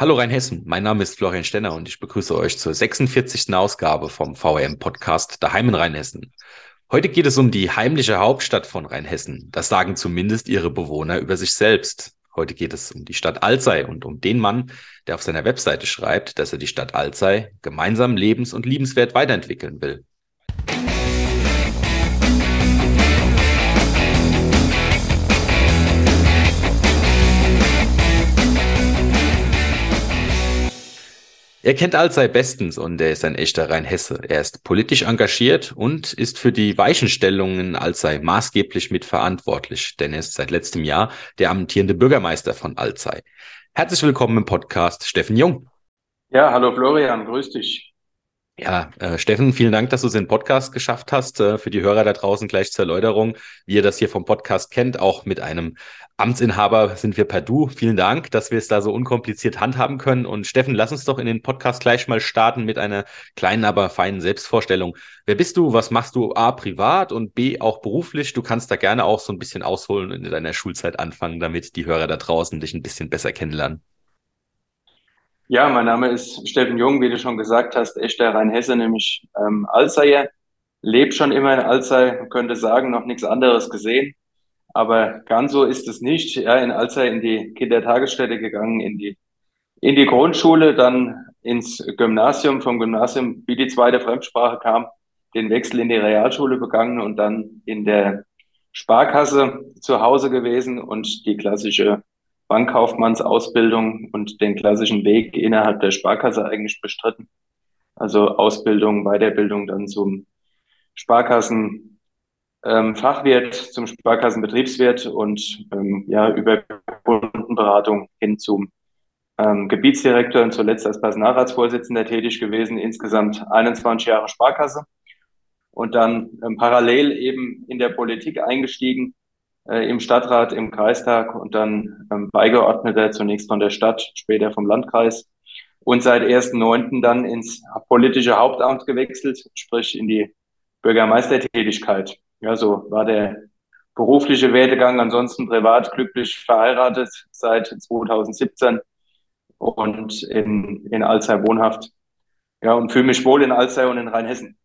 Hallo Rheinhessen, mein Name ist Florian Stenner und ich begrüße euch zur 46. Ausgabe vom VRM-Podcast Daheim in Rheinhessen. Heute geht es um die heimliche Hauptstadt von Rheinhessen. Das sagen zumindest ihre Bewohner über sich selbst. Heute geht es um die Stadt Alzey und um den Mann, der auf seiner Webseite schreibt, dass er die Stadt Alzey gemeinsam lebens- und liebenswert weiterentwickeln will. Er kennt Alzey bestens und er ist ein echter Rheinhesse. Er ist politisch engagiert und ist für die Weichenstellungen in Alzey maßgeblich mitverantwortlich, denn er ist seit letztem Jahr der amtierende Bürgermeister von Alzey. Herzlich willkommen im Podcast, Steffen Jung. Ja, hallo Florian, grüß dich. Ja, äh, Steffen, vielen Dank, dass du es in den Podcast geschafft hast. Äh, für die Hörer da draußen gleich zur Erläuterung, wie ihr das hier vom Podcast kennt, auch mit einem Amtsinhaber sind wir per Du. Vielen Dank, dass wir es da so unkompliziert handhaben können. Und Steffen, lass uns doch in den Podcast gleich mal starten mit einer kleinen, aber feinen Selbstvorstellung. Wer bist du? Was machst du A privat und B auch beruflich? Du kannst da gerne auch so ein bisschen ausholen und in deiner Schulzeit anfangen, damit die Hörer da draußen dich ein bisschen besser kennenlernen. Ja, mein Name ist Steffen Jung, wie du schon gesagt hast, echter Rheinhesse, nämlich ähm, Alzeier. Leb schon immer in Alzey, könnte sagen, noch nichts anderes gesehen. Aber ganz so ist es nicht. Ja, in Alzey in die Kindertagesstätte gegangen, in die, in die Grundschule, dann ins Gymnasium, vom Gymnasium, wie die zweite Fremdsprache kam, den Wechsel in die Realschule begangen und dann in der Sparkasse zu Hause gewesen und die klassische Bankkaufmannsausbildung und den klassischen Weg innerhalb der Sparkasse eigentlich bestritten. Also Ausbildung, Weiterbildung dann zum Sparkassen ähm, Fachwirt zum Sparkassenbetriebswirt und ähm, ja, über Kundenberatung hin zum ähm, Gebietsdirektor und zuletzt als Personalratsvorsitzender tätig gewesen, insgesamt 21 Jahre Sparkasse und dann ähm, parallel eben in der Politik eingestiegen, äh, im Stadtrat, im Kreistag und dann ähm, Beigeordneter zunächst von der Stadt, später vom Landkreis und seit 1.9. dann ins politische Hauptamt gewechselt, sprich in die Bürgermeistertätigkeit. Ja, so war der berufliche Werdegang. Ansonsten privat glücklich verheiratet seit 2017 und in, in Alzey wohnhaft. Ja, und fühle mich wohl in Alzey und in Rheinhessen.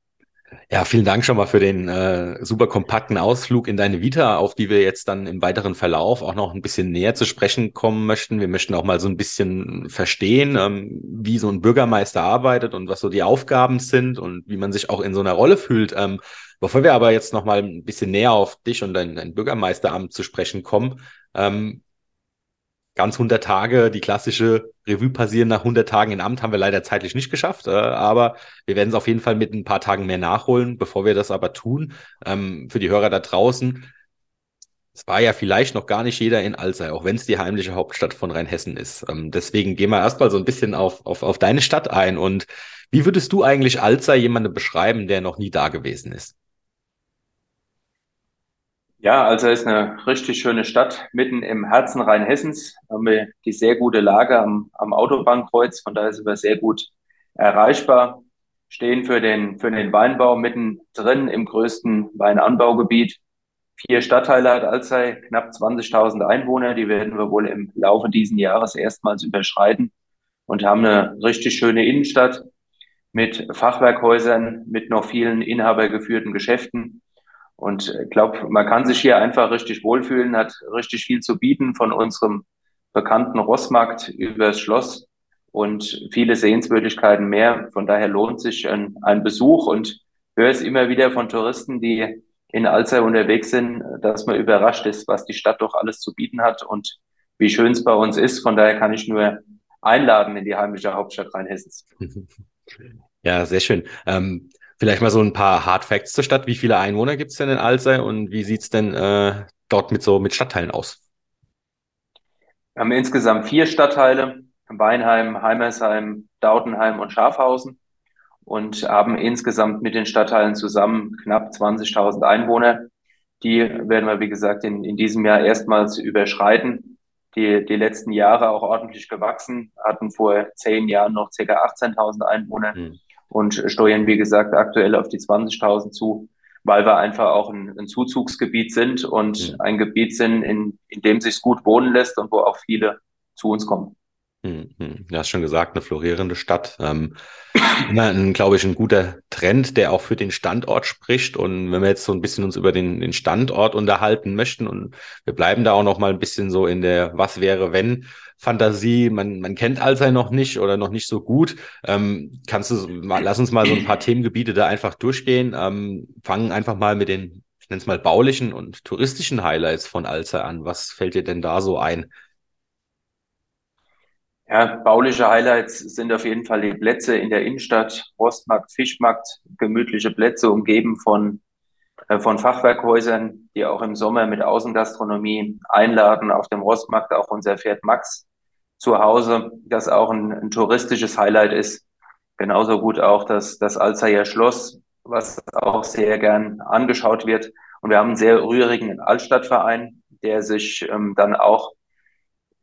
Ja, vielen Dank schon mal für den äh, super kompakten Ausflug in deine Vita, auf die wir jetzt dann im weiteren Verlauf auch noch ein bisschen näher zu sprechen kommen möchten. Wir möchten auch mal so ein bisschen verstehen, ähm, wie so ein Bürgermeister arbeitet und was so die Aufgaben sind und wie man sich auch in so einer Rolle fühlt. Ähm, Bevor wir aber jetzt noch mal ein bisschen näher auf dich und dein, dein Bürgermeisteramt zu sprechen kommen, ähm, ganz 100 Tage, die klassische Revue passieren nach 100 Tagen in Amt, haben wir leider zeitlich nicht geschafft, äh, aber wir werden es auf jeden Fall mit ein paar Tagen mehr nachholen. Bevor wir das aber tun, ähm, für die Hörer da draußen, es war ja vielleicht noch gar nicht jeder in Alzey, auch wenn es die heimliche Hauptstadt von Rheinhessen ist. Ähm, deswegen gehen wir erstmal so ein bisschen auf, auf, auf deine Stadt ein. Und wie würdest du eigentlich Alzey jemandem beschreiben, der noch nie da gewesen ist? Ja, also ist eine richtig schöne Stadt, mitten im Herzen Rheinhessens. Haben wir die sehr gute Lage am, am Autobahnkreuz, von daher sind wir sehr gut erreichbar. Stehen für den, für den Weinbau mittendrin im größten Weinanbaugebiet. Vier Stadtteile hat Alzey, knapp 20.000 Einwohner. Die werden wir wohl im Laufe dieses Jahres erstmals überschreiten und haben eine richtig schöne Innenstadt mit Fachwerkhäusern, mit noch vielen inhabergeführten Geschäften und ich glaube, man kann sich hier einfach richtig wohlfühlen, hat richtig viel zu bieten von unserem bekannten Rossmarkt übers Schloss und viele Sehenswürdigkeiten mehr. Von daher lohnt sich ein, ein Besuch und höre es immer wieder von Touristen, die in Alzey unterwegs sind, dass man überrascht ist, was die Stadt doch alles zu bieten hat und wie schön es bei uns ist. Von daher kann ich nur einladen in die heimische Hauptstadt Rheinhessens. Ja, sehr schön. Ähm, Vielleicht mal so ein paar Hard Facts zur Stadt. Wie viele Einwohner gibt es denn in Alzey und wie sieht es denn äh, dort mit so mit Stadtteilen aus? Wir haben insgesamt vier Stadtteile. Weinheim, Heimersheim, Dautenheim und Schafhausen und haben insgesamt mit den Stadtteilen zusammen knapp 20.000 Einwohner. Die werden wir, wie gesagt, in, in diesem Jahr erstmals überschreiten. Die, die letzten Jahre auch ordentlich gewachsen, hatten vor zehn Jahren noch ca. 18.000 Einwohner. Hm und steuern, wie gesagt, aktuell auf die 20.000 zu, weil wir einfach auch ein, ein Zuzugsgebiet sind und ein Gebiet sind, in, in dem sich gut wohnen lässt und wo auch viele zu uns kommen. Hm, hm. Du hast schon gesagt, eine florierende Stadt. Ähm, immer, ein, glaube ich, ein guter Trend, der auch für den Standort spricht. Und wenn wir jetzt so ein bisschen uns über den, den Standort unterhalten möchten und wir bleiben da auch noch mal ein bisschen so in der Was wäre wenn Fantasie. Man, man kennt Alzey noch nicht oder noch nicht so gut. Ähm, kannst du mal, lass uns mal so ein paar Themengebiete da einfach durchgehen. Ähm, fangen einfach mal mit den, ich nenne es mal baulichen und touristischen Highlights von Alzey an. Was fällt dir denn da so ein? Ja, bauliche Highlights sind auf jeden Fall die Plätze in der Innenstadt, Rostmarkt, Fischmarkt, gemütliche Plätze umgeben von, äh, von Fachwerkhäusern, die auch im Sommer mit Außengastronomie einladen. Auf dem Rostmarkt auch unser Pferd Max zu Hause, das auch ein, ein touristisches Highlight ist. Genauso gut auch das, das Alzheimer Schloss, was auch sehr gern angeschaut wird. Und wir haben einen sehr rührigen Altstadtverein, der sich ähm, dann auch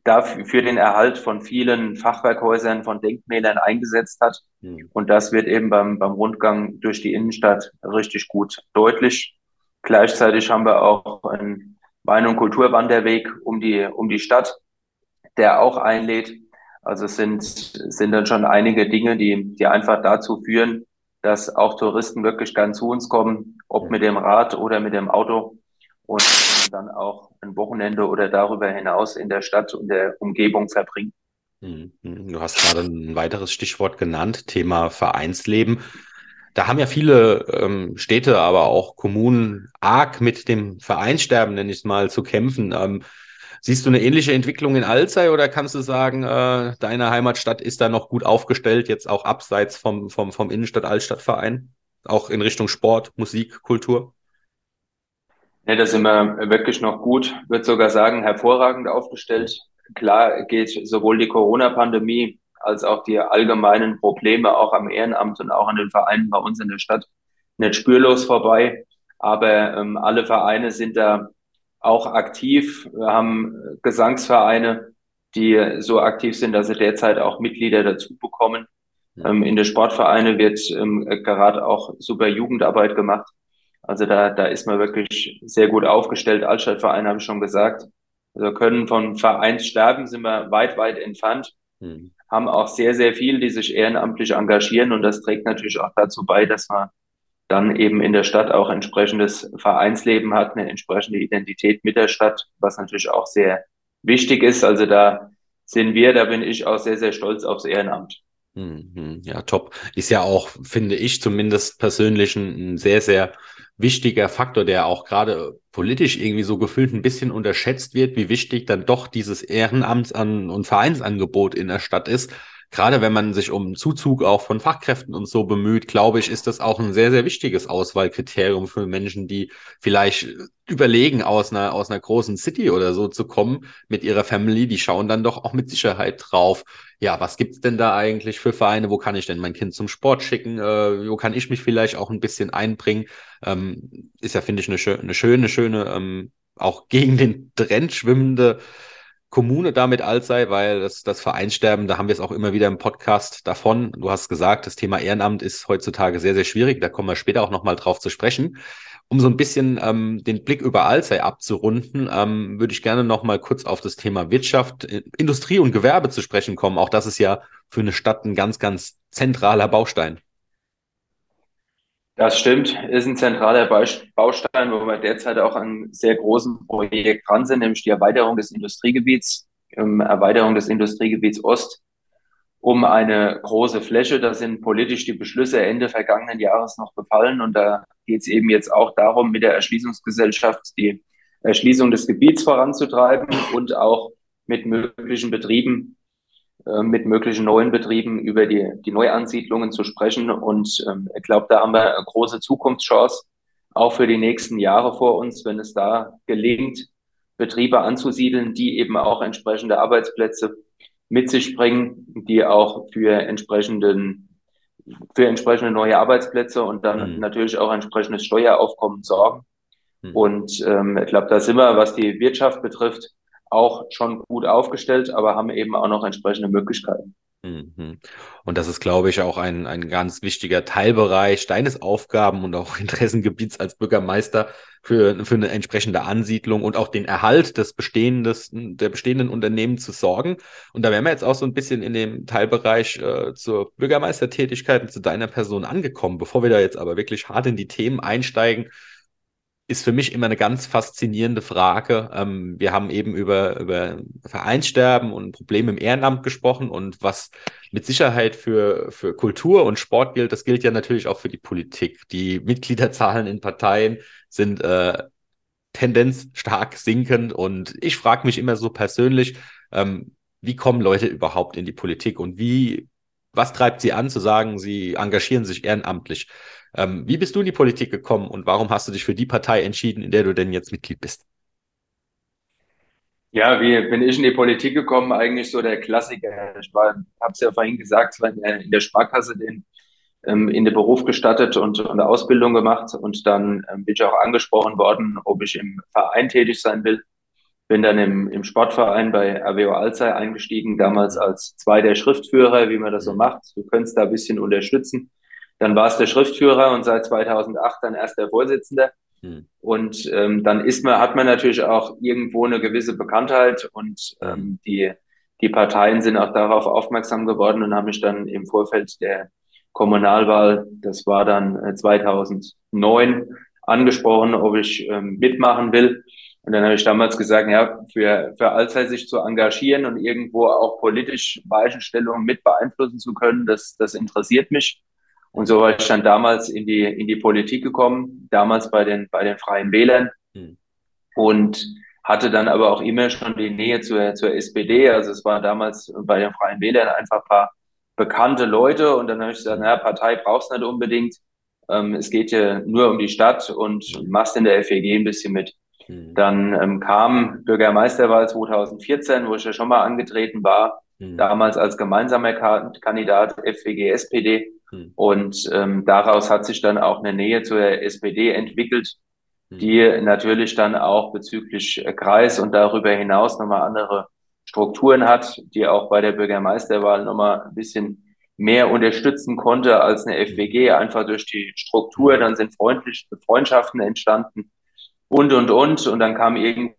dafür für den Erhalt von vielen Fachwerkhäusern, von Denkmälern eingesetzt hat. Mhm. Und das wird eben beim, beim Rundgang durch die Innenstadt richtig gut deutlich. Gleichzeitig haben wir auch einen Wein- und Kulturwanderweg um die, um die Stadt, der auch einlädt. Also es sind, sind dann schon einige Dinge, die, die einfach dazu führen, dass auch Touristen wirklich gern zu uns kommen, ob mit dem Rad oder mit dem Auto und dann auch ein Wochenende oder darüber hinaus in der Stadt und der Umgebung verbringen. Hm, hm. Du hast gerade ein weiteres Stichwort genannt, Thema Vereinsleben. Da haben ja viele ähm, Städte, aber auch Kommunen arg mit dem Vereinssterben, nenne ich es mal, zu kämpfen. Ähm, siehst du eine ähnliche Entwicklung in Alzey oder kannst du sagen, äh, deine Heimatstadt ist da noch gut aufgestellt, jetzt auch abseits vom, vom, vom Innenstadt-Altstadtverein, auch in Richtung Sport, Musik, Kultur? Ja, da sind wir wirklich noch gut, würde sogar sagen, hervorragend aufgestellt. Klar geht sowohl die Corona-Pandemie als auch die allgemeinen Probleme auch am Ehrenamt und auch an den Vereinen bei uns in der Stadt nicht spürlos vorbei. Aber ähm, alle Vereine sind da auch aktiv. Wir haben Gesangsvereine, die so aktiv sind, dass sie derzeit auch Mitglieder dazu bekommen. Ähm, in den Sportvereine wird ähm, gerade auch super Jugendarbeit gemacht. Also da, da ist man wirklich sehr gut aufgestellt. Altstadtverein habe ich schon gesagt. Also können von Vereinssterben sind wir weit, weit entfernt. Mhm. Haben auch sehr, sehr viel, die sich ehrenamtlich engagieren. Und das trägt natürlich auch dazu bei, dass man dann eben in der Stadt auch entsprechendes Vereinsleben hat, eine entsprechende Identität mit der Stadt, was natürlich auch sehr wichtig ist. Also da sind wir, da bin ich auch sehr, sehr stolz aufs Ehrenamt. Mhm. Ja, top. Ist ja auch, finde ich zumindest persönlich ein sehr, sehr wichtiger Faktor, der auch gerade politisch irgendwie so gefühlt ein bisschen unterschätzt wird, wie wichtig dann doch dieses Ehrenamts- und Vereinsangebot in der Stadt ist. Gerade wenn man sich um Zuzug auch von Fachkräften und so bemüht, glaube ich, ist das auch ein sehr, sehr wichtiges Auswahlkriterium für Menschen, die vielleicht überlegen, aus einer, aus einer großen City oder so zu kommen mit ihrer Family. Die schauen dann doch auch mit Sicherheit drauf, ja, was gibt's denn da eigentlich für Vereine? Wo kann ich denn mein Kind zum Sport schicken? Äh, wo kann ich mich vielleicht auch ein bisschen einbringen? Ähm, ist ja, finde ich, eine, schö eine schöne, schöne, ähm, auch gegen den Trend schwimmende Kommune damit alt sei, weil das, das Vereinssterben, da haben wir es auch immer wieder im Podcast davon. Du hast gesagt, das Thema Ehrenamt ist heutzutage sehr, sehr schwierig. Da kommen wir später auch nochmal drauf zu sprechen. Um so ein bisschen ähm, den Blick über Alzey abzurunden, ähm, würde ich gerne noch mal kurz auf das Thema Wirtschaft, Industrie und Gewerbe zu sprechen kommen. Auch das ist ja für eine Stadt ein ganz, ganz zentraler Baustein. Das stimmt, ist ein zentraler Baustein, wo wir derzeit auch an sehr großen Projekt dran sind, nämlich die Erweiterung des Industriegebiets, ähm, Erweiterung des Industriegebiets Ost um eine große Fläche. Da sind politisch die Beschlüsse Ende vergangenen Jahres noch gefallen und da geht es eben jetzt auch darum, mit der Erschließungsgesellschaft die Erschließung des Gebiets voranzutreiben und auch mit möglichen Betrieben, mit möglichen neuen Betrieben über die, die Neuansiedlungen zu sprechen. Und ähm, ich glaube, da haben wir eine große Zukunftschance, auch für die nächsten Jahre vor uns, wenn es da gelingt, Betriebe anzusiedeln, die eben auch entsprechende Arbeitsplätze mit sich bringen, die auch für entsprechenden für entsprechende neue Arbeitsplätze und dann mhm. natürlich auch entsprechendes Steueraufkommen sorgen. Mhm. Und ähm, ich glaube, da sind wir, was die Wirtschaft betrifft, auch schon gut aufgestellt, aber haben eben auch noch entsprechende Möglichkeiten. Mhm. Und das ist, glaube ich, auch ein, ein ganz wichtiger Teilbereich deines Aufgaben und auch Interessengebiets als Bürgermeister für, für eine entsprechende Ansiedlung und auch den Erhalt des Bestehendes, der bestehenden Unternehmen zu sorgen. Und da wären wir jetzt auch so ein bisschen in dem Teilbereich äh, zur Bürgermeistertätigkeit und zu deiner Person angekommen. Bevor wir da jetzt aber wirklich hart in die Themen einsteigen, ist für mich immer eine ganz faszinierende Frage. Ähm, wir haben eben über, über Vereinssterben und Probleme im Ehrenamt gesprochen und was mit Sicherheit für, für Kultur und Sport gilt, das gilt ja natürlich auch für die Politik. Die Mitgliederzahlen in Parteien sind äh, Tendenz stark sinkend und ich frage mich immer so persönlich, ähm, wie kommen Leute überhaupt in die Politik und wie, was treibt sie an zu sagen, sie engagieren sich ehrenamtlich? Ähm, wie bist du in die Politik gekommen und warum hast du dich für die Partei entschieden, in der du denn jetzt Mitglied bist? Ja, wie bin ich in die Politik gekommen? Eigentlich so der Klassiker. Ich habe es ja vorhin gesagt, war in der Sparkasse den, ähm, in den Beruf gestattet und, und eine Ausbildung gemacht und dann ähm, bin ich auch angesprochen worden, ob ich im Verein tätig sein will. Bin dann im, im Sportverein bei AWO Alzey eingestiegen, damals als zwei der Schriftführer, wie man das so macht. Du könntest da ein bisschen unterstützen. Dann war es der Schriftführer und seit 2008 dann erst der Vorsitzende. Hm. Und ähm, dann ist man, hat man natürlich auch irgendwo eine gewisse Bekanntheit und ähm, die, die Parteien sind auch darauf aufmerksam geworden und haben mich dann im Vorfeld der Kommunalwahl, das war dann 2009, äh, angesprochen, ob ich ähm, mitmachen will. Und dann habe ich damals gesagt, ja, für, für Alzey sich zu engagieren und irgendwo auch politisch Weichenstellungen mit beeinflussen zu können, das, das interessiert mich. Und so war ich dann damals in die, in die Politik gekommen, damals bei den, bei den Freien Wählern mhm. und hatte dann aber auch immer schon die Nähe zur, zur SPD. Also es war damals bei den Freien Wählern einfach ein paar bekannte Leute und dann habe ich gesagt, naja, Partei brauchst du nicht unbedingt. Ähm, es geht ja nur um die Stadt und machst in der FEG ein bisschen mit. Mhm. Dann ähm, kam Bürgermeisterwahl 2014, wo ich ja schon mal angetreten war, mhm. damals als gemeinsamer Kandidat FWG, SPD. Hm. Und ähm, daraus hat sich dann auch eine Nähe zur SPD entwickelt, hm. die natürlich dann auch bezüglich Kreis und darüber hinaus nochmal andere Strukturen hat, die auch bei der Bürgermeisterwahl nochmal ein bisschen mehr unterstützen konnte als eine FWG, einfach durch die Struktur. Dann sind freundliche Freundschaften entstanden und, und, und. Und dann kam irgendwann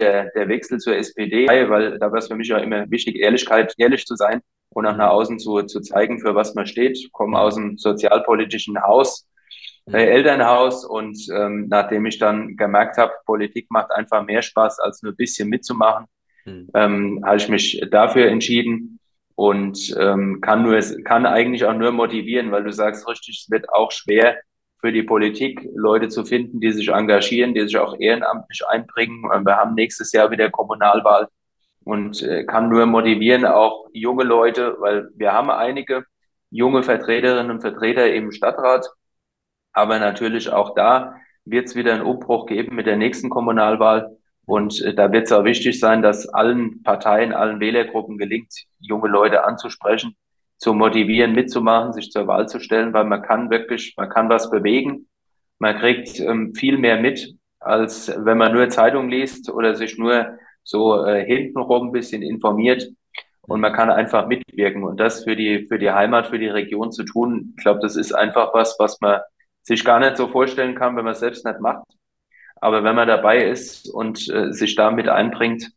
der, der Wechsel zur SPD, weil da war es für mich ja immer wichtig, Ehrlichkeit, ehrlich zu sein und auch nach außen zu, zu zeigen, für was man steht. Ich komme aus dem sozialpolitischen Haus, äh, Elternhaus und ähm, nachdem ich dann gemerkt habe, Politik macht einfach mehr Spaß, als nur ein bisschen mitzumachen, mhm. ähm, habe ich mich dafür entschieden und ähm, kann nur kann eigentlich auch nur motivieren, weil du sagst richtig, es wird auch schwer, für die Politik, Leute zu finden, die sich engagieren, die sich auch ehrenamtlich einbringen. Wir haben nächstes Jahr wieder Kommunalwahl und äh, kann nur motivieren, auch junge Leute, weil wir haben einige junge Vertreterinnen und Vertreter im Stadtrat, aber natürlich auch da wird es wieder einen Umbruch geben mit der nächsten Kommunalwahl. Und äh, da wird es auch wichtig sein, dass allen Parteien, allen Wählergruppen gelingt, junge Leute anzusprechen zu motivieren, mitzumachen, sich zur Wahl zu stellen, weil man kann wirklich, man kann was bewegen. Man kriegt ähm, viel mehr mit, als wenn man nur Zeitung liest oder sich nur so äh, hintenrum ein bisschen informiert. Und man kann einfach mitwirken. Und das für die, für die Heimat, für die Region zu tun, ich glaube, das ist einfach was, was man sich gar nicht so vorstellen kann, wenn man es selbst nicht macht. Aber wenn man dabei ist und äh, sich damit einbringt,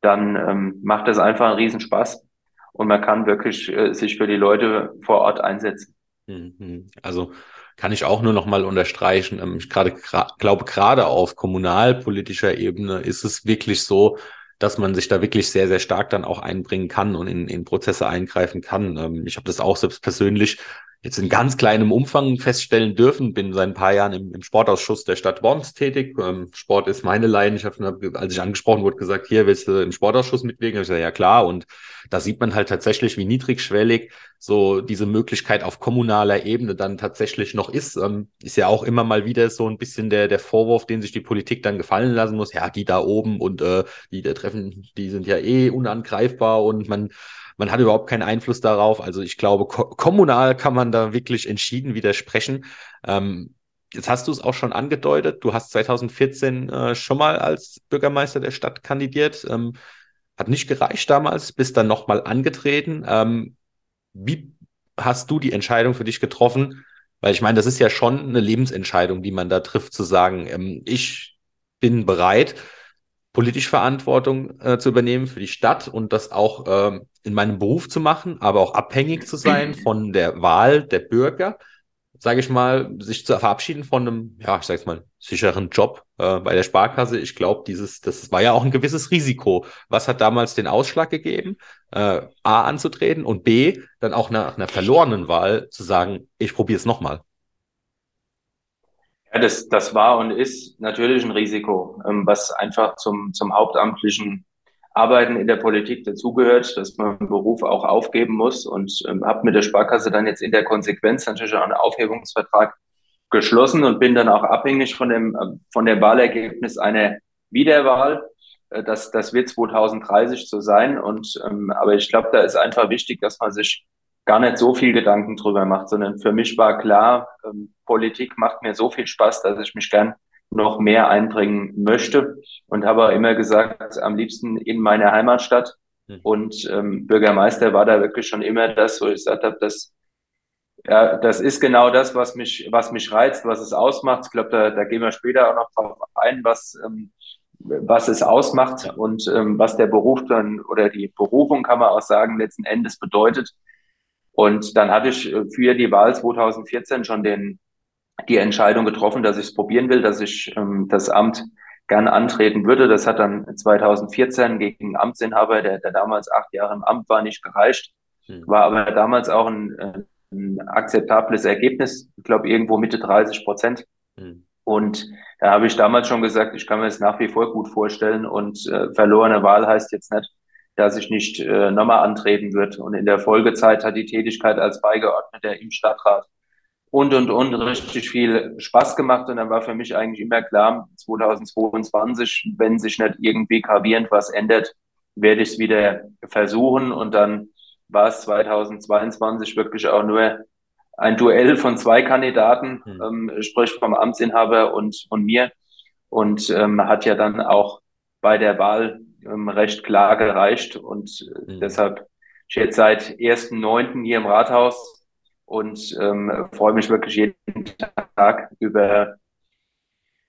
dann ähm, macht das einfach einen Riesenspaß und man kann wirklich äh, sich für die Leute vor Ort einsetzen. Mhm. Also kann ich auch nur noch mal unterstreichen. Ähm, ich gerade glaube gerade auf kommunalpolitischer Ebene ist es wirklich so, dass man sich da wirklich sehr sehr stark dann auch einbringen kann und in, in Prozesse eingreifen kann. Ähm, ich habe das auch selbst persönlich jetzt in ganz kleinem Umfang feststellen dürfen. Bin seit ein paar Jahren im, im Sportausschuss der Stadt Worms tätig. Ähm, Sport ist meine Leidenschaft. Als ich angesprochen wurde, gesagt, hier willst du im Sportausschuss mitwirken? Ich gesagt, ja klar. Und da sieht man halt tatsächlich, wie niedrigschwellig so diese Möglichkeit auf kommunaler Ebene dann tatsächlich noch ist. Ähm, ist ja auch immer mal wieder so ein bisschen der, der Vorwurf, den sich die Politik dann gefallen lassen muss. Ja, die da oben und äh, die da treffen, die sind ja eh unangreifbar und man man hat überhaupt keinen Einfluss darauf. Also ich glaube, ko kommunal kann man da wirklich entschieden widersprechen. Ähm, jetzt hast du es auch schon angedeutet. Du hast 2014 äh, schon mal als Bürgermeister der Stadt kandidiert. Ähm, hat nicht gereicht damals, bist dann nochmal angetreten. Ähm, wie hast du die Entscheidung für dich getroffen? Weil ich meine, das ist ja schon eine Lebensentscheidung, die man da trifft, zu sagen, ähm, ich bin bereit, politisch Verantwortung äh, zu übernehmen für die Stadt und das auch ähm, in meinem Beruf zu machen, aber auch abhängig zu sein von der Wahl der Bürger sage ich mal, sich zu verabschieden von einem, ja, ich sage mal, sicheren Job äh, bei der Sparkasse. Ich glaube, dieses, das war ja auch ein gewisses Risiko. Was hat damals den Ausschlag gegeben, äh, A anzutreten und B dann auch nach einer verlorenen Wahl zu sagen, ich probiere es nochmal. Ja, das, das war und ist natürlich ein Risiko, ähm, was einfach zum, zum hauptamtlichen Arbeiten in der Politik dazugehört, dass man einen Beruf auch aufgeben muss und ähm, habe mit der Sparkasse dann jetzt in der Konsequenz natürlich auch einen Aufhebungsvertrag geschlossen und bin dann auch abhängig von dem, äh, von dem Wahlergebnis einer Wiederwahl. Äh, das, das wird 2030 so sein. Und, ähm, aber ich glaube, da ist einfach wichtig, dass man sich gar nicht so viel Gedanken drüber macht, sondern für mich war klar, ähm, Politik macht mir so viel Spaß, dass ich mich gern noch mehr einbringen möchte und habe immer gesagt, am liebsten in meine Heimatstadt. Mhm. Und ähm, Bürgermeister war da wirklich schon immer das, wo ich gesagt habe, das, ja, das ist genau das, was mich, was mich reizt, was es ausmacht. Ich glaube, da, da gehen wir später auch noch drauf ein, was, ähm, was es ausmacht und ähm, was der Beruf dann oder die Berufung, kann man auch sagen, letzten Endes bedeutet. Und dann hatte ich für die Wahl 2014 schon den die Entscheidung getroffen, dass ich es probieren will, dass ich ähm, das Amt gern antreten würde. Das hat dann 2014 gegen Amtsinhaber, der, der damals acht Jahre im Amt war, nicht gereicht. Hm. War aber damals auch ein, äh, ein akzeptables Ergebnis. Ich glaube, irgendwo Mitte 30 Prozent. Hm. Und da habe ich damals schon gesagt, ich kann mir das nach wie vor gut vorstellen. Und äh, verlorene Wahl heißt jetzt nicht, dass ich nicht äh, nochmal antreten wird. Und in der Folgezeit hat die Tätigkeit als Beigeordneter im Stadtrat und, und, und richtig viel Spaß gemacht. Und dann war für mich eigentlich immer klar, 2022, wenn sich nicht irgendwie gravierend was ändert, werde ich es wieder versuchen. Und dann war es 2022 wirklich auch nur ein Duell von zwei Kandidaten, mhm. ähm, sprich vom Amtsinhaber und, und mir. Und ähm, hat ja dann auch bei der Wahl ähm, recht klar gereicht. Und mhm. deshalb ich jetzt seit 1.9. hier im Rathaus und ähm, freue mich wirklich jeden Tag über,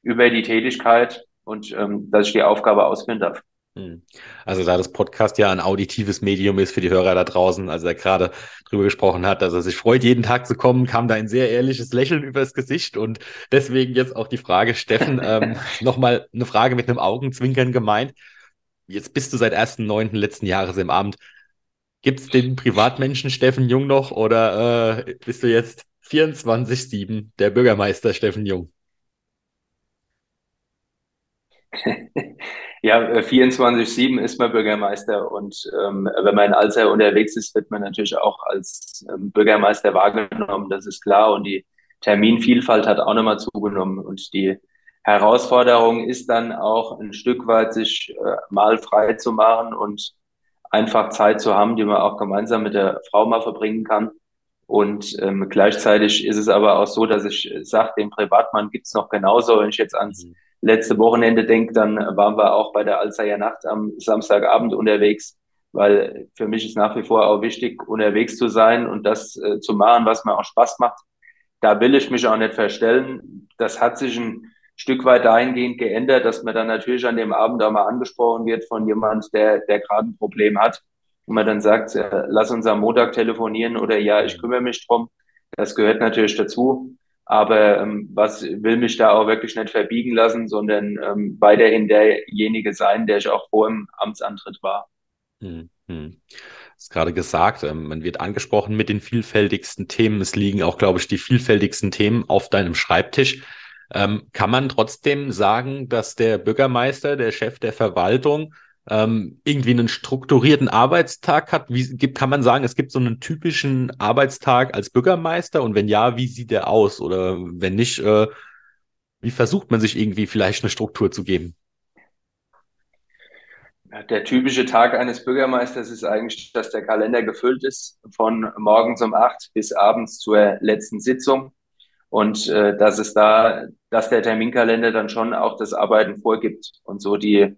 über die Tätigkeit und ähm, dass ich die Aufgabe ausführen darf. Hm. Also da das Podcast ja ein auditives Medium ist für die Hörer da draußen, also er gerade drüber gesprochen hat, dass er sich freut, jeden Tag zu kommen, kam da ein sehr ehrliches Lächeln übers Gesicht und deswegen jetzt auch die Frage, Steffen, ähm, nochmal eine Frage mit einem Augenzwinkern gemeint. Jetzt bist du seit 1.9. letzten Jahres im Amt. Gibt es den Privatmenschen Steffen Jung noch oder äh, bist du jetzt 24-7 der Bürgermeister Steffen Jung? Ja, 24-7 ist man Bürgermeister und ähm, wenn man in Alzer unterwegs ist, wird man natürlich auch als ähm, Bürgermeister wahrgenommen, das ist klar. Und die Terminvielfalt hat auch nochmal zugenommen. Und die Herausforderung ist dann auch ein Stück weit, sich äh, mal frei zu machen und einfach Zeit zu haben, die man auch gemeinsam mit der Frau mal verbringen kann. Und ähm, gleichzeitig ist es aber auch so, dass ich sage, den Privatmann gibt's noch genauso. Wenn ich jetzt ans mhm. letzte Wochenende denke, dann waren wir auch bei der Alzheimer Nacht am Samstagabend unterwegs, weil für mich ist nach wie vor auch wichtig, unterwegs zu sein und das äh, zu machen, was mir auch Spaß macht. Da will ich mich auch nicht verstellen. Das hat sich ein Stück weit dahingehend geändert, dass man dann natürlich an dem Abend auch mal angesprochen wird von jemand, der, der gerade ein Problem hat. Und man dann sagt, äh, lass uns am Montag telefonieren oder ja, ich kümmere mich drum. Das gehört natürlich dazu. Aber ähm, was will mich da auch wirklich nicht verbiegen lassen, sondern ähm, weiterhin derjenige sein, der ich auch vor dem Amtsantritt war. Hm, hm. Das ist gerade gesagt, ähm, man wird angesprochen mit den vielfältigsten Themen. Es liegen auch, glaube ich, die vielfältigsten Themen auf deinem Schreibtisch. Ähm, kann man trotzdem sagen, dass der Bürgermeister, der Chef der Verwaltung, ähm, irgendwie einen strukturierten Arbeitstag hat? Wie gibt, kann man sagen, es gibt so einen typischen Arbeitstag als Bürgermeister? Und wenn ja, wie sieht der aus? Oder wenn nicht, äh, wie versucht man sich irgendwie vielleicht eine Struktur zu geben? Der typische Tag eines Bürgermeisters ist eigentlich, dass der Kalender gefüllt ist von morgens um acht bis abends zur letzten Sitzung. Und äh, dass es da, dass der Terminkalender dann schon auch das Arbeiten vorgibt und so die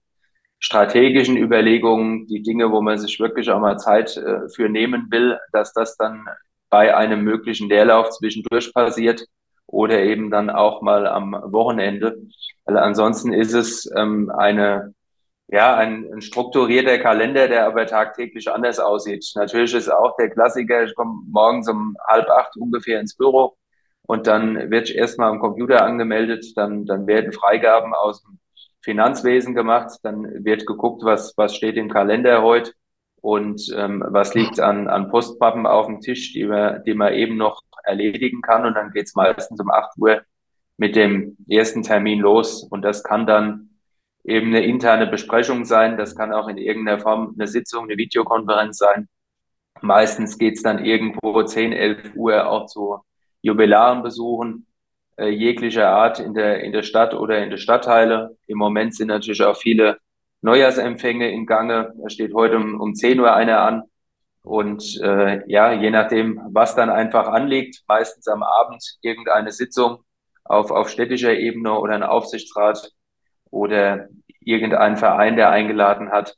strategischen Überlegungen, die Dinge, wo man sich wirklich auch mal Zeit äh, für nehmen will, dass das dann bei einem möglichen Leerlauf zwischendurch passiert oder eben dann auch mal am Wochenende. Weil ansonsten ist es ähm, eine ja, ein, ein strukturierter Kalender, der aber tagtäglich anders aussieht. Natürlich ist auch der Klassiker, ich komme morgens um halb acht ungefähr ins Büro und dann wird erstmal am Computer angemeldet, dann, dann werden Freigaben aus dem Finanzwesen gemacht, dann wird geguckt, was, was steht im Kalender heute und ähm, was liegt an, an Postpappen auf dem Tisch, die man, die man eben noch erledigen kann. Und dann geht's meistens um acht Uhr mit dem ersten Termin los. Und das kann dann eben eine interne Besprechung sein, das kann auch in irgendeiner Form eine Sitzung, eine Videokonferenz sein. Meistens geht's dann irgendwo 10, 11 Uhr auch zu Jubilaren besuchen äh, jeglicher Art in der, in der Stadt oder in der Stadtteile. Im Moment sind natürlich auch viele Neujahrsempfänge im Gange. Da steht heute um, um 10 Uhr einer an. Und äh, ja, je nachdem, was dann einfach anliegt, meistens am Abend irgendeine Sitzung auf, auf städtischer Ebene oder ein Aufsichtsrat oder irgendein Verein, der eingeladen hat.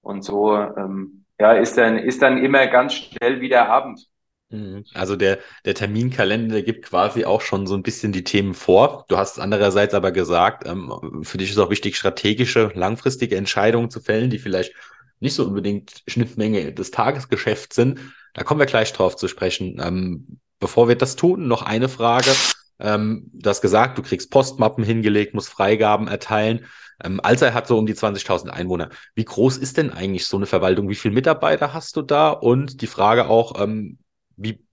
Und so ähm, ja, ist dann, ist dann immer ganz schnell wieder Abend. Mhm. Also der, der Terminkalender gibt quasi auch schon so ein bisschen die Themen vor. Du hast andererseits aber gesagt, ähm, für dich ist auch wichtig, strategische, langfristige Entscheidungen zu fällen, die vielleicht nicht so unbedingt Schnittmenge des Tagesgeschäfts sind. Da kommen wir gleich drauf zu sprechen. Ähm, bevor wir das tun, noch eine Frage. Ähm, du hast gesagt, du kriegst Postmappen hingelegt, musst Freigaben erteilen. Ähm, Alzey hat so um die 20.000 Einwohner. Wie groß ist denn eigentlich so eine Verwaltung? Wie viele Mitarbeiter hast du da? Und die Frage auch, ähm, wie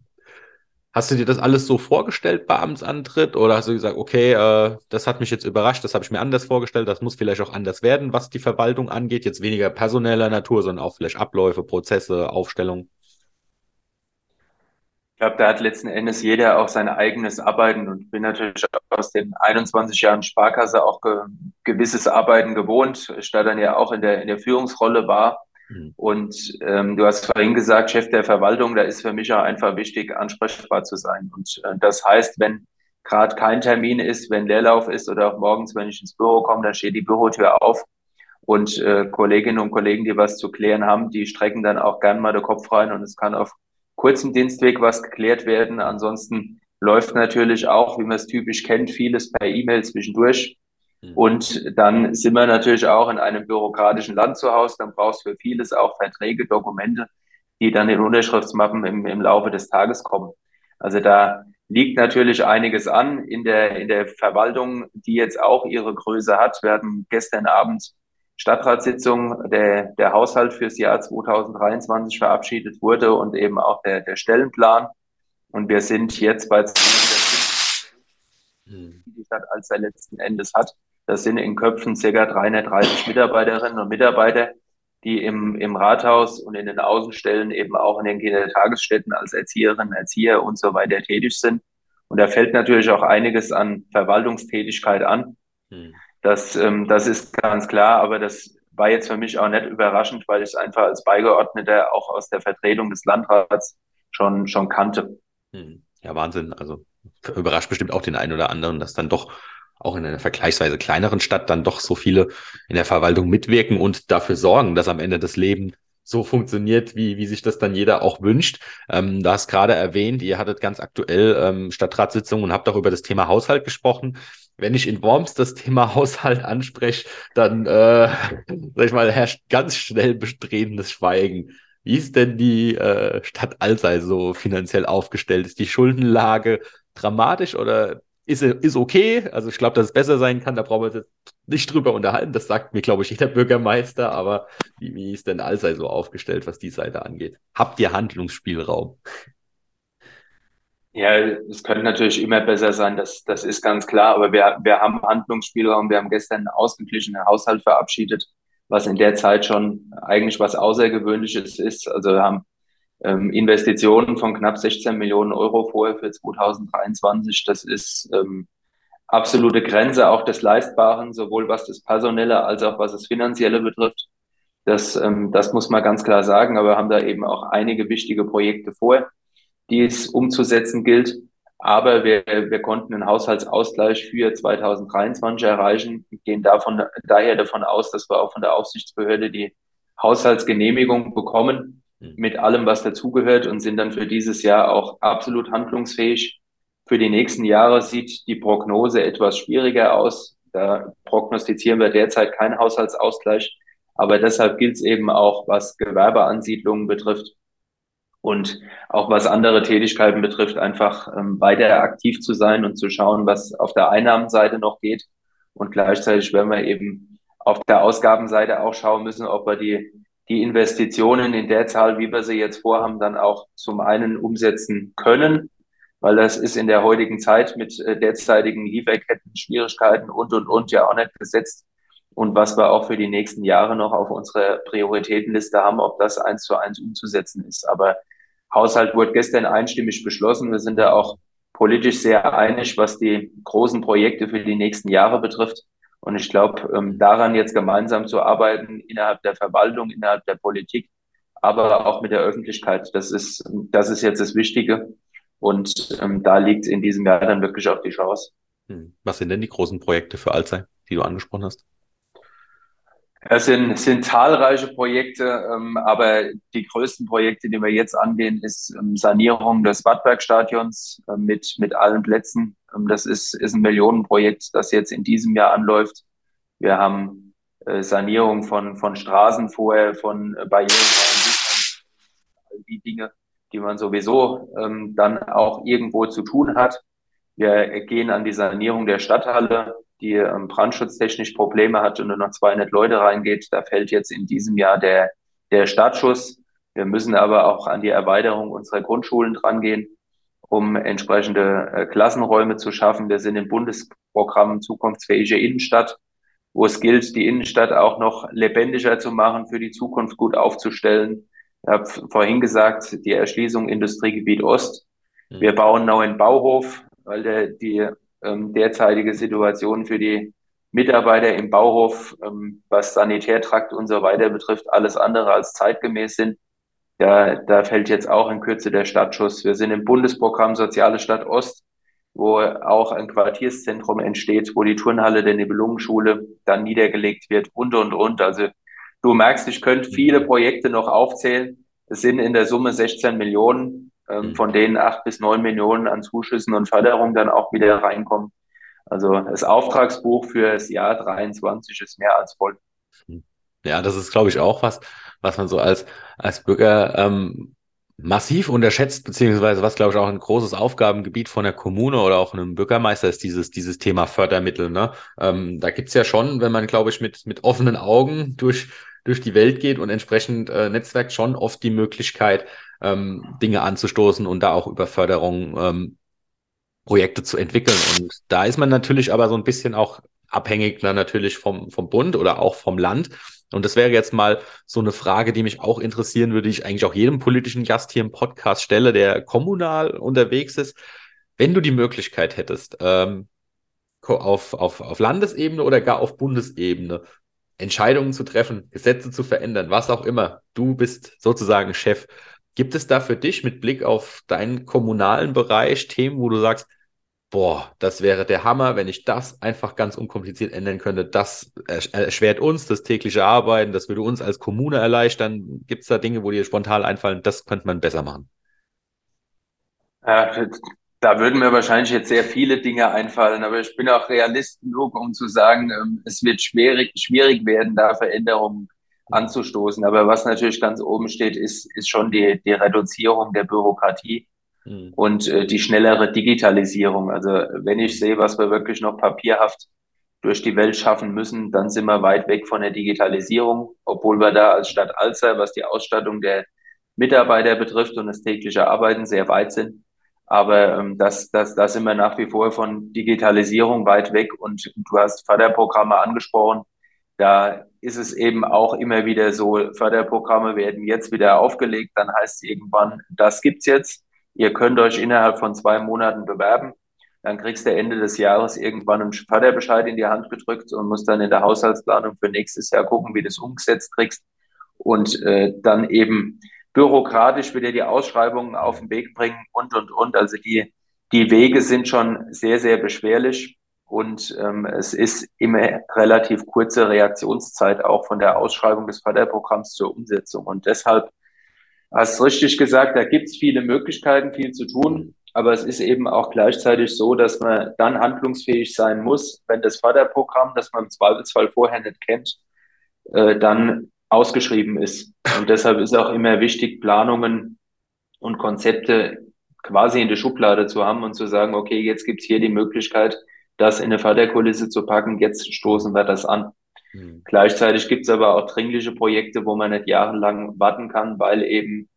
hast du dir das alles so vorgestellt bei Amtsantritt oder hast du gesagt, okay, äh, das hat mich jetzt überrascht, das habe ich mir anders vorgestellt, das muss vielleicht auch anders werden, was die Verwaltung angeht, jetzt weniger personeller Natur, sondern auch vielleicht Abläufe, Prozesse, Aufstellung? Ich glaube, da hat letzten Endes jeder auch sein eigenes Arbeiten und bin natürlich aus den 21 Jahren Sparkasse auch ge gewisses Arbeiten gewohnt, ich da dann ja auch in der, in der Führungsrolle war. Und ähm, du hast vorhin gesagt, Chef der Verwaltung, da ist für mich auch einfach wichtig, ansprechbar zu sein. Und äh, das heißt, wenn gerade kein Termin ist, wenn Leerlauf ist oder auch morgens, wenn ich ins Büro komme, dann steht die Bürotür auf. Und äh, Kolleginnen und Kollegen, die was zu klären haben, die strecken dann auch gern mal den Kopf rein und es kann auf kurzem Dienstweg was geklärt werden. Ansonsten läuft natürlich auch, wie man es typisch kennt, vieles per E-Mail zwischendurch. Mhm. Und dann sind wir natürlich auch in einem bürokratischen Land zu Hause. Dann brauchst du für vieles auch Verträge, Dokumente, die dann in Unterschriftsmappen im, im Laufe des Tages kommen. Also da liegt natürlich einiges an in der, in der Verwaltung, die jetzt auch ihre Größe hat. Wir hatten gestern Abend Stadtratssitzung, der, der Haushalt fürs Jahr 2023 verabschiedet wurde und eben auch der, der Stellenplan. Und wir sind jetzt bei hm. die Stadt als er letzten Endes hat. Das sind in Köpfen ca. 330 Mitarbeiterinnen und Mitarbeiter, die im, im Rathaus und in den Außenstellen eben auch in den Kindertagesstätten als Erzieherinnen, Erzieher und so weiter tätig sind. Und da fällt natürlich auch einiges an Verwaltungstätigkeit an. Hm. Das, ähm, das ist ganz klar, aber das war jetzt für mich auch nicht überraschend, weil ich es einfach als Beigeordneter auch aus der Vertretung des Landrats schon, schon kannte. Hm. Ja, Wahnsinn. Also überrascht bestimmt auch den einen oder anderen, dass dann doch auch in einer vergleichsweise kleineren Stadt dann doch so viele in der Verwaltung mitwirken und dafür sorgen, dass am Ende das Leben so funktioniert, wie, wie sich das dann jeder auch wünscht. Ähm, du hast gerade erwähnt, ihr hattet ganz aktuell ähm, Stadtratssitzungen und habt auch über das Thema Haushalt gesprochen. Wenn ich in Worms das Thema Haushalt anspreche, dann, äh, sag ich mal, herrscht ganz schnell bestrebendes Schweigen. Wie ist denn die äh, Stadt Alzey so finanziell aufgestellt? Ist die Schuldenlage dramatisch oder ist, ist okay. Also ich glaube, dass es besser sein kann, da brauchen wir uns jetzt nicht drüber unterhalten. Das sagt mir, glaube ich, jeder Bürgermeister, aber wie, wie ist denn Alsei so aufgestellt, was die Seite angeht? Habt ihr Handlungsspielraum? Ja, es könnte natürlich immer besser sein, das, das ist ganz klar, aber wir, wir haben Handlungsspielraum. Wir haben gestern einen ausgeglichenen Haushalt verabschiedet, was in der Zeit schon eigentlich was Außergewöhnliches ist. Also wir haben ähm, Investitionen von knapp 16 Millionen Euro vorher für 2023. Das ist ähm, absolute Grenze auch des Leistbaren, sowohl was das Personelle als auch was das Finanzielle betrifft. Das, ähm, das muss man ganz klar sagen, aber wir haben da eben auch einige wichtige Projekte vor, die es umzusetzen gilt. Aber wir, wir konnten einen Haushaltsausgleich für 2023 erreichen, gehen davon, daher davon aus, dass wir auch von der Aufsichtsbehörde die Haushaltsgenehmigung bekommen. Mit allem, was dazugehört und sind dann für dieses Jahr auch absolut handlungsfähig. Für die nächsten Jahre sieht die Prognose etwas schwieriger aus. Da prognostizieren wir derzeit keinen Haushaltsausgleich. Aber deshalb gilt es eben auch, was Gewerbeansiedlungen betrifft, und auch was andere Tätigkeiten betrifft, einfach ähm, weiter aktiv zu sein und zu schauen, was auf der Einnahmenseite noch geht. Und gleichzeitig werden wir eben auf der Ausgabenseite auch schauen müssen, ob wir die, die Investitionen in der Zahl, wie wir sie jetzt vorhaben, dann auch zum einen umsetzen können, weil das ist in der heutigen Zeit mit äh, derzeitigen Lieferketten, Schwierigkeiten und, und, und ja auch nicht gesetzt. Und was wir auch für die nächsten Jahre noch auf unserer Prioritätenliste haben, ob das eins zu eins umzusetzen ist. Aber Haushalt wurde gestern einstimmig beschlossen. Wir sind da auch politisch sehr einig, was die großen Projekte für die nächsten Jahre betrifft. Und ich glaube, ähm, daran jetzt gemeinsam zu arbeiten, innerhalb der Verwaltung, innerhalb der Politik, aber auch mit der Öffentlichkeit, das ist, das ist jetzt das Wichtige. Und ähm, da liegt in diesem Jahr dann wirklich auch die Chance. Hm. Was sind denn die großen Projekte für Alzey, die du angesprochen hast? Es sind, sind zahlreiche Projekte, ähm, aber die größten Projekte, die wir jetzt angehen, ist ähm, Sanierung des Wattbergstadions äh, mit, mit allen Plätzen. Ähm, das ist, ist ein Millionenprojekt, das jetzt in diesem Jahr anläuft. Wir haben äh, Sanierung von, von Straßen vorher, von äh, Barrierefreien all die Dinge, die man sowieso ähm, dann auch irgendwo zu tun hat. Wir gehen an die Sanierung der Stadthalle die ähm, brandschutztechnisch Probleme hat und nur noch 200 Leute reingeht. Da fällt jetzt in diesem Jahr der, der Startschuss. Wir müssen aber auch an die Erweiterung unserer Grundschulen drangehen, um entsprechende äh, Klassenräume zu schaffen. Wir sind im Bundesprogramm Zukunftsfähige Innenstadt, wo es gilt, die Innenstadt auch noch lebendiger zu machen, für die Zukunft gut aufzustellen. Ich habe vorhin gesagt, die Erschließung Industriegebiet Ost. Mhm. Wir bauen einen neuen Bauhof, weil der, die ähm, derzeitige Situation für die Mitarbeiter im Bauhof, ähm, was Sanitärtrakt und so weiter betrifft, alles andere als zeitgemäß sind. Da, da fällt jetzt auch in Kürze der Stadtschuss. Wir sind im Bundesprogramm Soziale Stadt Ost, wo auch ein Quartierszentrum entsteht, wo die Turnhalle der Nibelungenschule dann niedergelegt wird und, und, und. Also du merkst, ich könnte viele Projekte noch aufzählen. Es sind in der Summe 16 Millionen ähm, mhm. von denen acht bis neun Millionen an Zuschüssen und Förderung dann auch wieder reinkommen. Also das Auftragsbuch für das Jahr 23 ist mehr als voll. Mhm. Ja, das ist, glaube ich, auch was, was man so als, als Bürger ähm, massiv unterschätzt, beziehungsweise was, glaube ich, auch ein großes Aufgabengebiet von der Kommune oder auch einem Bürgermeister ist, dieses, dieses Thema Fördermittel. Ne? Ähm, da gibt's ja schon, wenn man, glaube ich, mit, mit offenen Augen durch, durch die Welt geht und entsprechend äh, Netzwerk schon oft die Möglichkeit, ähm, Dinge anzustoßen und da auch über Förderung ähm, Projekte zu entwickeln. Und da ist man natürlich aber so ein bisschen auch abhängig dann natürlich vom, vom Bund oder auch vom Land. Und das wäre jetzt mal so eine Frage, die mich auch interessieren würde, die ich eigentlich auch jedem politischen Gast hier im Podcast stelle, der kommunal unterwegs ist. Wenn du die Möglichkeit hättest, ähm, auf, auf, auf Landesebene oder gar auf Bundesebene Entscheidungen zu treffen, Gesetze zu verändern, was auch immer, du bist sozusagen Chef. Gibt es da für dich mit Blick auf deinen kommunalen Bereich Themen, wo du sagst, boah, das wäre der Hammer, wenn ich das einfach ganz unkompliziert ändern könnte. Das erschwert uns das tägliche Arbeiten, das würde uns als Kommune erleichtern. Gibt es da Dinge, wo dir spontan einfallen, das könnte man besser machen? Ja, da würden mir wahrscheinlich jetzt sehr viele Dinge einfallen, aber ich bin auch Realist genug, um zu sagen, ähm, es wird schwierig, schwierig werden, da Veränderungen anzustoßen. Aber was natürlich ganz oben steht, ist, ist schon die, die Reduzierung der Bürokratie mhm. und äh, die schnellere Digitalisierung. Also wenn ich sehe, was wir wirklich noch papierhaft durch die Welt schaffen müssen, dann sind wir weit weg von der Digitalisierung, obwohl wir da als Stadt Alzer, was die Ausstattung der Mitarbeiter betrifft und das tägliche Arbeiten sehr weit sind. Aber ähm, das, das, da sind wir nach wie vor von Digitalisierung weit weg. Und du hast Förderprogramme angesprochen. Da ist es eben auch immer wieder so, Förderprogramme werden jetzt wieder aufgelegt, dann heißt es irgendwann, das gibt's jetzt. Ihr könnt euch innerhalb von zwei Monaten bewerben. Dann kriegst du Ende des Jahres irgendwann einen Förderbescheid in die Hand gedrückt und musst dann in der Haushaltsplanung für nächstes Jahr gucken, wie du das umgesetzt kriegst. Und äh, dann eben bürokratisch wieder die Ausschreibungen auf den Weg bringen und, und, und. Also die, die Wege sind schon sehr, sehr beschwerlich und ähm, es ist immer relativ kurze Reaktionszeit auch von der Ausschreibung des Förderprogramms zur Umsetzung. Und deshalb hast du richtig gesagt, da gibt es viele Möglichkeiten, viel zu tun. Aber es ist eben auch gleichzeitig so, dass man dann handlungsfähig sein muss, wenn das Förderprogramm, das man im Zweifelsfall vorher nicht kennt, äh, dann ausgeschrieben ist. Und deshalb ist auch immer wichtig, Planungen und Konzepte quasi in der Schublade zu haben und zu sagen, okay, jetzt gibt's hier die Möglichkeit, das in eine Förderkulisse zu packen, jetzt stoßen wir das an. Mhm. Gleichzeitig gibt's aber auch dringliche Projekte, wo man nicht jahrelang warten kann, weil eben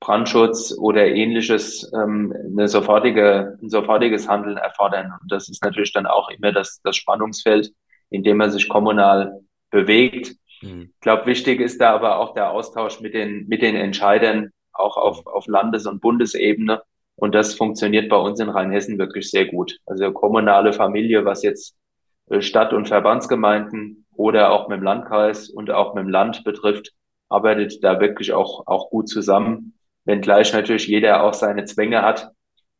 Brandschutz oder ähnliches ähm, eine sofortige, ein sofortiges Handeln erfordern. Und das ist natürlich dann auch immer das, das Spannungsfeld, in dem man sich kommunal bewegt. Mhm. Ich glaube, wichtig ist da aber auch der Austausch mit den, mit den Entscheidern, auch auf, auf Landes- und Bundesebene. Und das funktioniert bei uns in Rheinhessen wirklich sehr gut. Also kommunale Familie, was jetzt äh, Stadt- und Verbandsgemeinden oder auch mit dem Landkreis und auch mit dem Land betrifft, arbeitet da wirklich auch, auch gut zusammen. Wenngleich natürlich jeder auch seine Zwänge hat,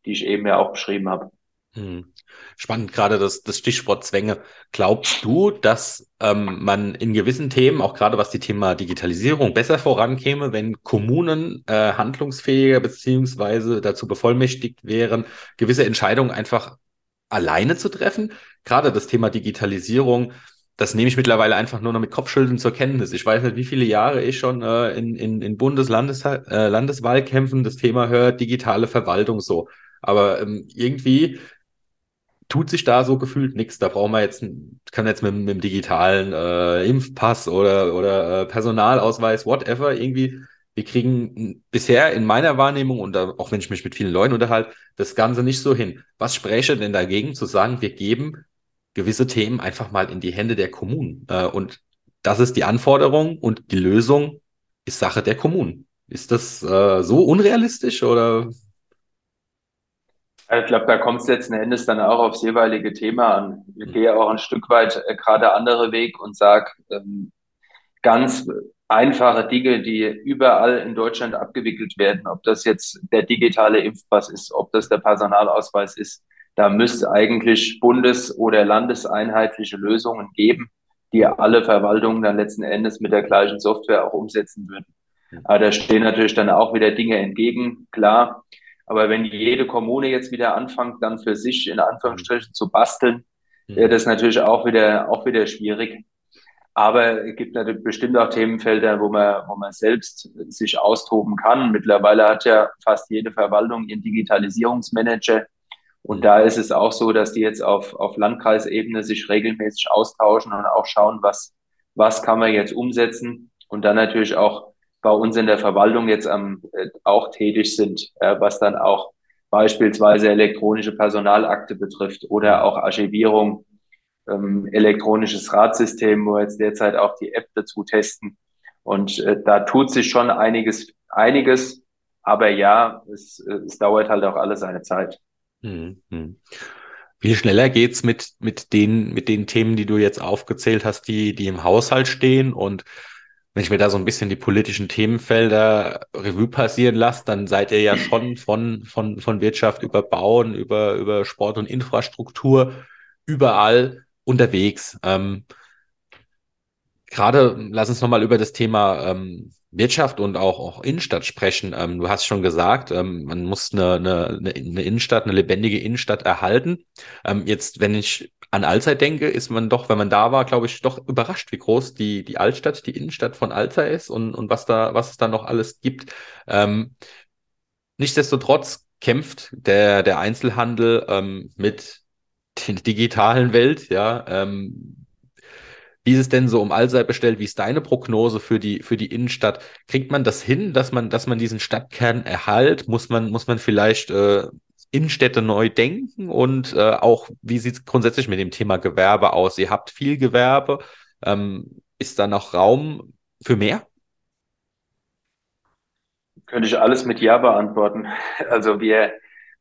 die ich eben ja auch beschrieben habe. Hm. Spannend gerade das, das Stichwort Zwänge. Glaubst du, dass ähm, man in gewissen Themen, auch gerade was die Thema Digitalisierung, besser vorankäme, wenn Kommunen äh, handlungsfähiger beziehungsweise dazu bevollmächtigt wären, gewisse Entscheidungen einfach alleine zu treffen? Gerade das Thema Digitalisierung, das nehme ich mittlerweile einfach nur noch mit Kopfschütteln zur Kenntnis. Ich weiß nicht, wie viele Jahre ich schon äh, in, in, in Bundes-, äh, das Thema höre, digitale Verwaltung so. Aber ähm, irgendwie tut sich da so gefühlt nichts. Da brauchen wir jetzt, kann jetzt mit, mit dem digitalen äh, Impfpass oder, oder äh, Personalausweis, whatever, irgendwie, wir kriegen bisher in meiner Wahrnehmung und auch wenn ich mich mit vielen Leuten unterhalte, das Ganze nicht so hin. Was spräche denn dagegen zu sagen, wir geben gewisse Themen einfach mal in die Hände der Kommunen? Äh, und das ist die Anforderung und die Lösung ist Sache der Kommunen. Ist das äh, so unrealistisch oder ich glaube, da kommt es letzten Endes dann auch aufs jeweilige Thema an. Ich gehe auch ein Stück weit äh, gerade andere Weg und sage ähm, ganz einfache Dinge, die überall in Deutschland abgewickelt werden, ob das jetzt der digitale Impfpass ist, ob das der Personalausweis ist, da müsste eigentlich bundes- oder landeseinheitliche Lösungen geben, die alle Verwaltungen dann letzten Endes mit der gleichen Software auch umsetzen würden. Aber da stehen natürlich dann auch wieder Dinge entgegen. Klar, aber wenn jede Kommune jetzt wieder anfängt, dann für sich in Anführungsstrichen zu basteln, mhm. wäre das natürlich auch wieder, auch wieder schwierig. Aber es gibt natürlich bestimmt auch Themenfelder, wo man, wo man selbst sich austoben kann. Mittlerweile hat ja fast jede Verwaltung ihren Digitalisierungsmanager. Und da ist es auch so, dass die jetzt auf, auf Landkreisebene sich regelmäßig austauschen und auch schauen, was, was kann man jetzt umsetzen und dann natürlich auch bei uns in der Verwaltung jetzt am, äh, auch tätig sind, äh, was dann auch beispielsweise elektronische Personalakte betrifft oder auch Archivierung, ähm, elektronisches Ratsystem, wo wir jetzt derzeit auch die App dazu testen. Und äh, da tut sich schon einiges, einiges, aber ja, es, äh, es dauert halt auch alles seine Zeit. Hm, hm. Wie schneller geht's mit, mit den, mit den Themen, die du jetzt aufgezählt hast, die, die im Haushalt stehen und wenn ich mir da so ein bisschen die politischen Themenfelder Revue passieren lasse, dann seid ihr ja schon von, von, von Wirtschaft über Bauen, über, über Sport und Infrastruktur überall unterwegs. Ähm, Gerade lass uns nochmal über das Thema ähm, Wirtschaft und auch, auch Innenstadt sprechen. Ähm, du hast schon gesagt, ähm, man muss eine, eine, eine Innenstadt, eine lebendige Innenstadt erhalten. Ähm, jetzt, wenn ich an Alzey denke, ist man doch, wenn man da war, glaube ich, doch überrascht, wie groß die, die Altstadt, die Innenstadt von Alzey ist und, und was da, was es da noch alles gibt. Ähm, nichtsdestotrotz kämpft der, der Einzelhandel ähm, mit der digitalen Welt, ja, ähm, wie ist es denn so um Allseits bestellt? Wie ist deine Prognose für die, für die Innenstadt? Kriegt man das hin, dass man, dass man diesen Stadtkern erhalt? Muss man, muss man vielleicht äh, Innenstädte neu denken? Und äh, auch, wie sieht es grundsätzlich mit dem Thema Gewerbe aus? Ihr habt viel Gewerbe. Ähm, ist da noch Raum für mehr? Könnte ich alles mit Ja beantworten. Also wir,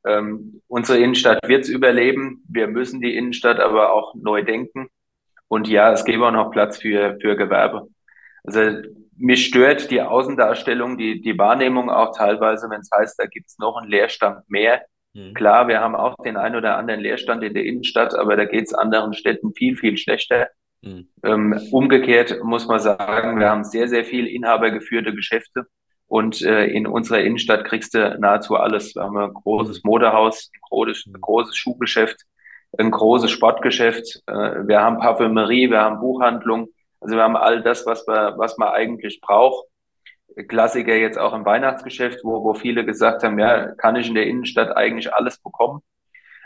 ähm, unsere Innenstadt wird es überleben. Wir müssen die Innenstadt aber auch neu denken. Und ja, es gäbe auch noch Platz für, für Gewerbe. Also mich stört die Außendarstellung, die, die Wahrnehmung auch teilweise, wenn es heißt, da gibt's noch einen Leerstand mehr. Mhm. Klar, wir haben auch den ein oder anderen Leerstand in der Innenstadt, aber da geht es anderen Städten viel, viel schlechter. Mhm. Ähm, umgekehrt muss man sagen, wir haben sehr, sehr viel inhabergeführte Geschäfte. Und äh, in unserer Innenstadt kriegst du nahezu alles. Wir haben ein großes Modehaus, ein großes, ein großes Schuhgeschäft, ein großes Sportgeschäft. Äh, wir haben Parfümerie, wir haben Buchhandlung. Also wir haben all das, was, wir, was man eigentlich braucht. Klassiker jetzt auch im Weihnachtsgeschäft, wo, wo viele gesagt haben, ja, kann ich in der Innenstadt eigentlich alles bekommen.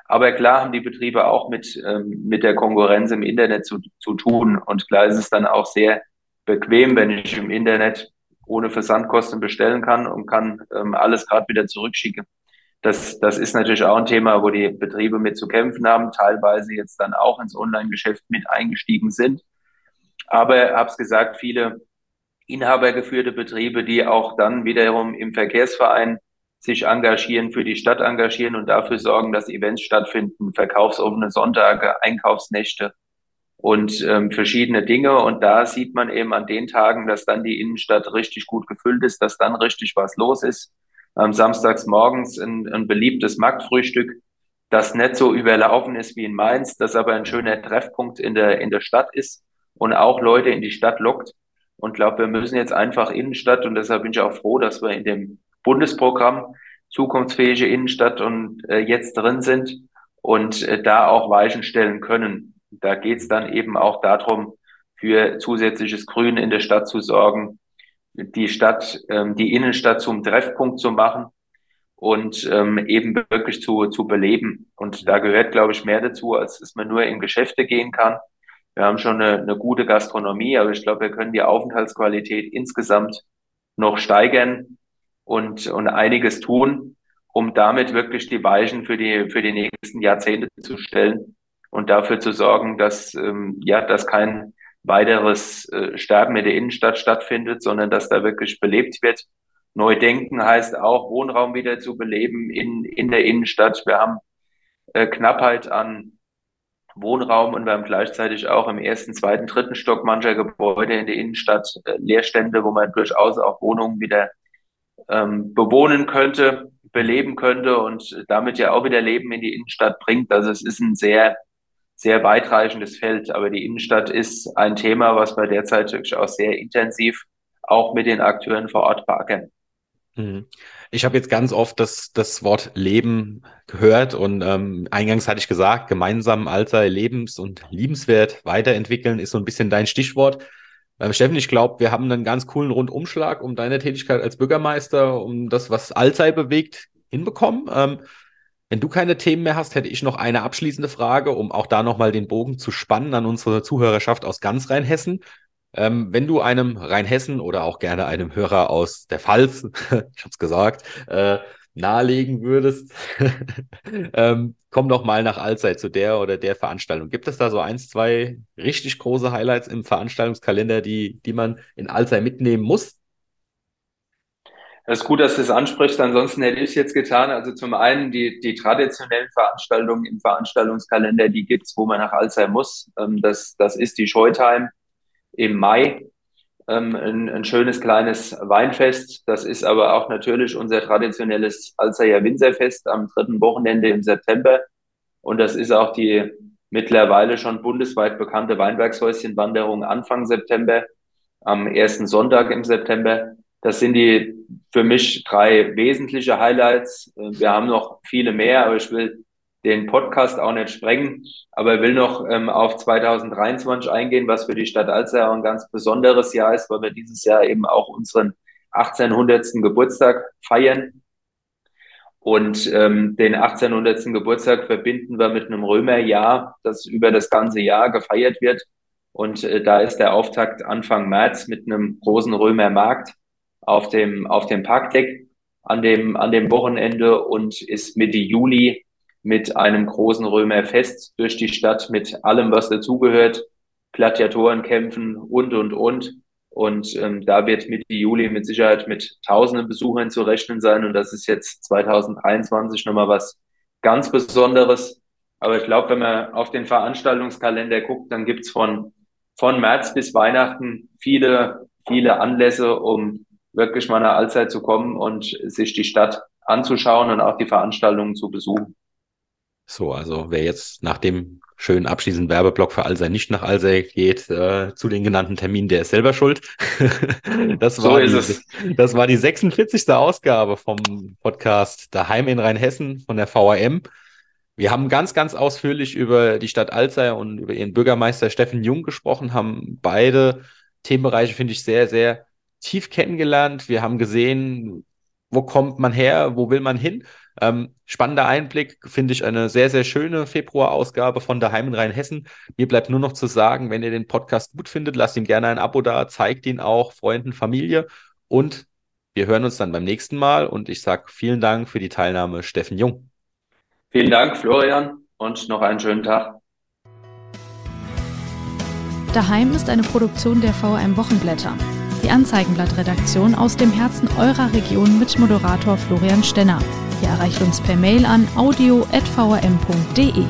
Aber klar haben die Betriebe auch mit, ähm, mit der Konkurrenz im Internet zu, zu tun. Und klar ist es dann auch sehr bequem, wenn ich im Internet ohne Versandkosten bestellen kann und kann ähm, alles gerade wieder zurückschicken. Das, das ist natürlich auch ein Thema, wo die Betriebe mit zu kämpfen haben, teilweise jetzt dann auch ins Online-Geschäft mit eingestiegen sind. Aber habe es gesagt, viele inhabergeführte Betriebe, die auch dann wiederum im Verkehrsverein sich engagieren, für die Stadt engagieren und dafür sorgen, dass Events stattfinden, verkaufsoffene Sonntage, Einkaufsnächte und ähm, verschiedene Dinge. Und da sieht man eben an den Tagen, dass dann die Innenstadt richtig gut gefüllt ist, dass dann richtig was los ist. Am samstags morgens ein, ein beliebtes Marktfrühstück, das nicht so überlaufen ist wie in Mainz, das aber ein schöner Treffpunkt in der, in der Stadt ist und auch Leute in die Stadt lockt. Und glaube, wir müssen jetzt einfach Innenstadt und deshalb bin ich auch froh, dass wir in dem Bundesprogramm zukunftsfähige Innenstadt und äh, jetzt drin sind und äh, da auch Weichen stellen können. Da geht es dann eben auch darum, für zusätzliches Grün in der Stadt zu sorgen, die Stadt, ähm, die Innenstadt zum Treffpunkt zu machen und ähm, eben wirklich zu, zu beleben. Und da gehört, glaube ich, mehr dazu, als dass man nur in Geschäfte gehen kann. Wir haben schon eine, eine gute Gastronomie, aber ich glaube, wir können die Aufenthaltsqualität insgesamt noch steigern und, und einiges tun, um damit wirklich die Weichen für die, für die nächsten Jahrzehnte zu stellen und dafür zu sorgen, dass, ähm, ja, dass kein weiteres äh, Sterben in der Innenstadt stattfindet, sondern dass da wirklich belebt wird. Neu denken heißt auch, Wohnraum wieder zu beleben in, in der Innenstadt. Wir haben äh, Knappheit an Wohnraum und wir haben gleichzeitig auch im ersten, zweiten, dritten Stock mancher Gebäude in der Innenstadt äh, Leerstände, wo man durchaus auch Wohnungen wieder ähm, bewohnen könnte, beleben könnte und damit ja auch wieder Leben in die Innenstadt bringt. Also es ist ein sehr, sehr weitreichendes Feld. Aber die Innenstadt ist ein Thema, was wir derzeit wirklich auch sehr intensiv auch mit den Akteuren vor Ort beackern. Mhm. Ich habe jetzt ganz oft das, das Wort Leben gehört und ähm, eingangs hatte ich gesagt, gemeinsam Alter, lebens- und liebenswert weiterentwickeln ist so ein bisschen dein Stichwort. Ähm, Steffen, ich glaube, wir haben einen ganz coolen Rundumschlag um deine Tätigkeit als Bürgermeister, um das, was Allzeit bewegt, hinbekommen. Ähm, wenn du keine Themen mehr hast, hätte ich noch eine abschließende Frage, um auch da nochmal den Bogen zu spannen an unsere Zuhörerschaft aus ganz Rheinhessen. Ähm, wenn du einem Rheinhessen oder auch gerne einem Hörer aus der Pfalz, ich habe es gesagt, äh, nahelegen würdest, ähm, komm doch mal nach Allzeit zu der oder der Veranstaltung. Gibt es da so eins, zwei richtig große Highlights im Veranstaltungskalender, die, die man in Allzeit mitnehmen muss? Es ist gut, dass du es ansprichst. Ansonsten hätte ich es jetzt getan. Also zum einen die, die traditionellen Veranstaltungen im Veranstaltungskalender, die gibt's, wo man nach Alzey muss. Ähm, das, das ist die Showtime im Mai. Ähm, ein, ein schönes kleines Weinfest. Das ist aber auch natürlich unser traditionelles Alzeyer Winzerfest am dritten Wochenende im September. Und das ist auch die mittlerweile schon bundesweit bekannte Weinbergshäuschenwanderung Anfang September, am ersten Sonntag im September. Das sind die für mich drei wesentliche Highlights. Wir haben noch viele mehr, aber ich will den Podcast auch nicht sprengen, aber will noch ähm, auf 2023 eingehen, was für die Stadt Alzey ein ganz besonderes Jahr ist, weil wir dieses Jahr eben auch unseren 1800. Geburtstag feiern. Und ähm, den 1800. Geburtstag verbinden wir mit einem Römerjahr, das über das ganze Jahr gefeiert wird. Und äh, da ist der Auftakt Anfang März mit einem großen Römermarkt auf dem, auf dem Parkdeck an dem, an dem Wochenende und ist Mitte Juli mit einem großen Römerfest durch die Stadt mit allem, was dazugehört, Gladiatorenkämpfen und, und, und. Und ähm, da wird Mitte Juli mit Sicherheit mit tausenden Besuchern zu rechnen sein. Und das ist jetzt 2023 nochmal was ganz Besonderes. Aber ich glaube, wenn man auf den Veranstaltungskalender guckt, dann gibt's von, von März bis Weihnachten viele, viele Anlässe, um wirklich mal nach Allzeit zu kommen und sich die Stadt anzuschauen und auch die Veranstaltungen zu besuchen. So, also wer jetzt nach dem schönen abschließenden Werbeblock für Alsei nicht nach Alsei geht, äh, zu den genannten Terminen, der ist selber schuld. das, war so die, es. das war die 46. Ausgabe vom Podcast Daheim in Rheinhessen von der VRM. Wir haben ganz, ganz ausführlich über die Stadt Alzey und über ihren Bürgermeister Steffen Jung gesprochen, haben beide Themenbereiche, finde ich, sehr, sehr tief kennengelernt. Wir haben gesehen, wo kommt man her, wo will man hin. Ähm, spannender Einblick, finde ich, eine sehr, sehr schöne Februarausgabe von Daheim in Rheinhessen. Mir bleibt nur noch zu sagen, wenn ihr den Podcast gut findet, lasst ihm gerne ein Abo da, zeigt ihn auch Freunden, Familie und wir hören uns dann beim nächsten Mal und ich sage vielen Dank für die Teilnahme, Steffen Jung. Vielen Dank, Florian, und noch einen schönen Tag. Daheim ist eine Produktion der VRM Wochenblätter. Die Anzeigenblattredaktion aus dem Herzen eurer Region mit Moderator Florian Stenner. Ihr erreicht uns per Mail an audio.vrm.de.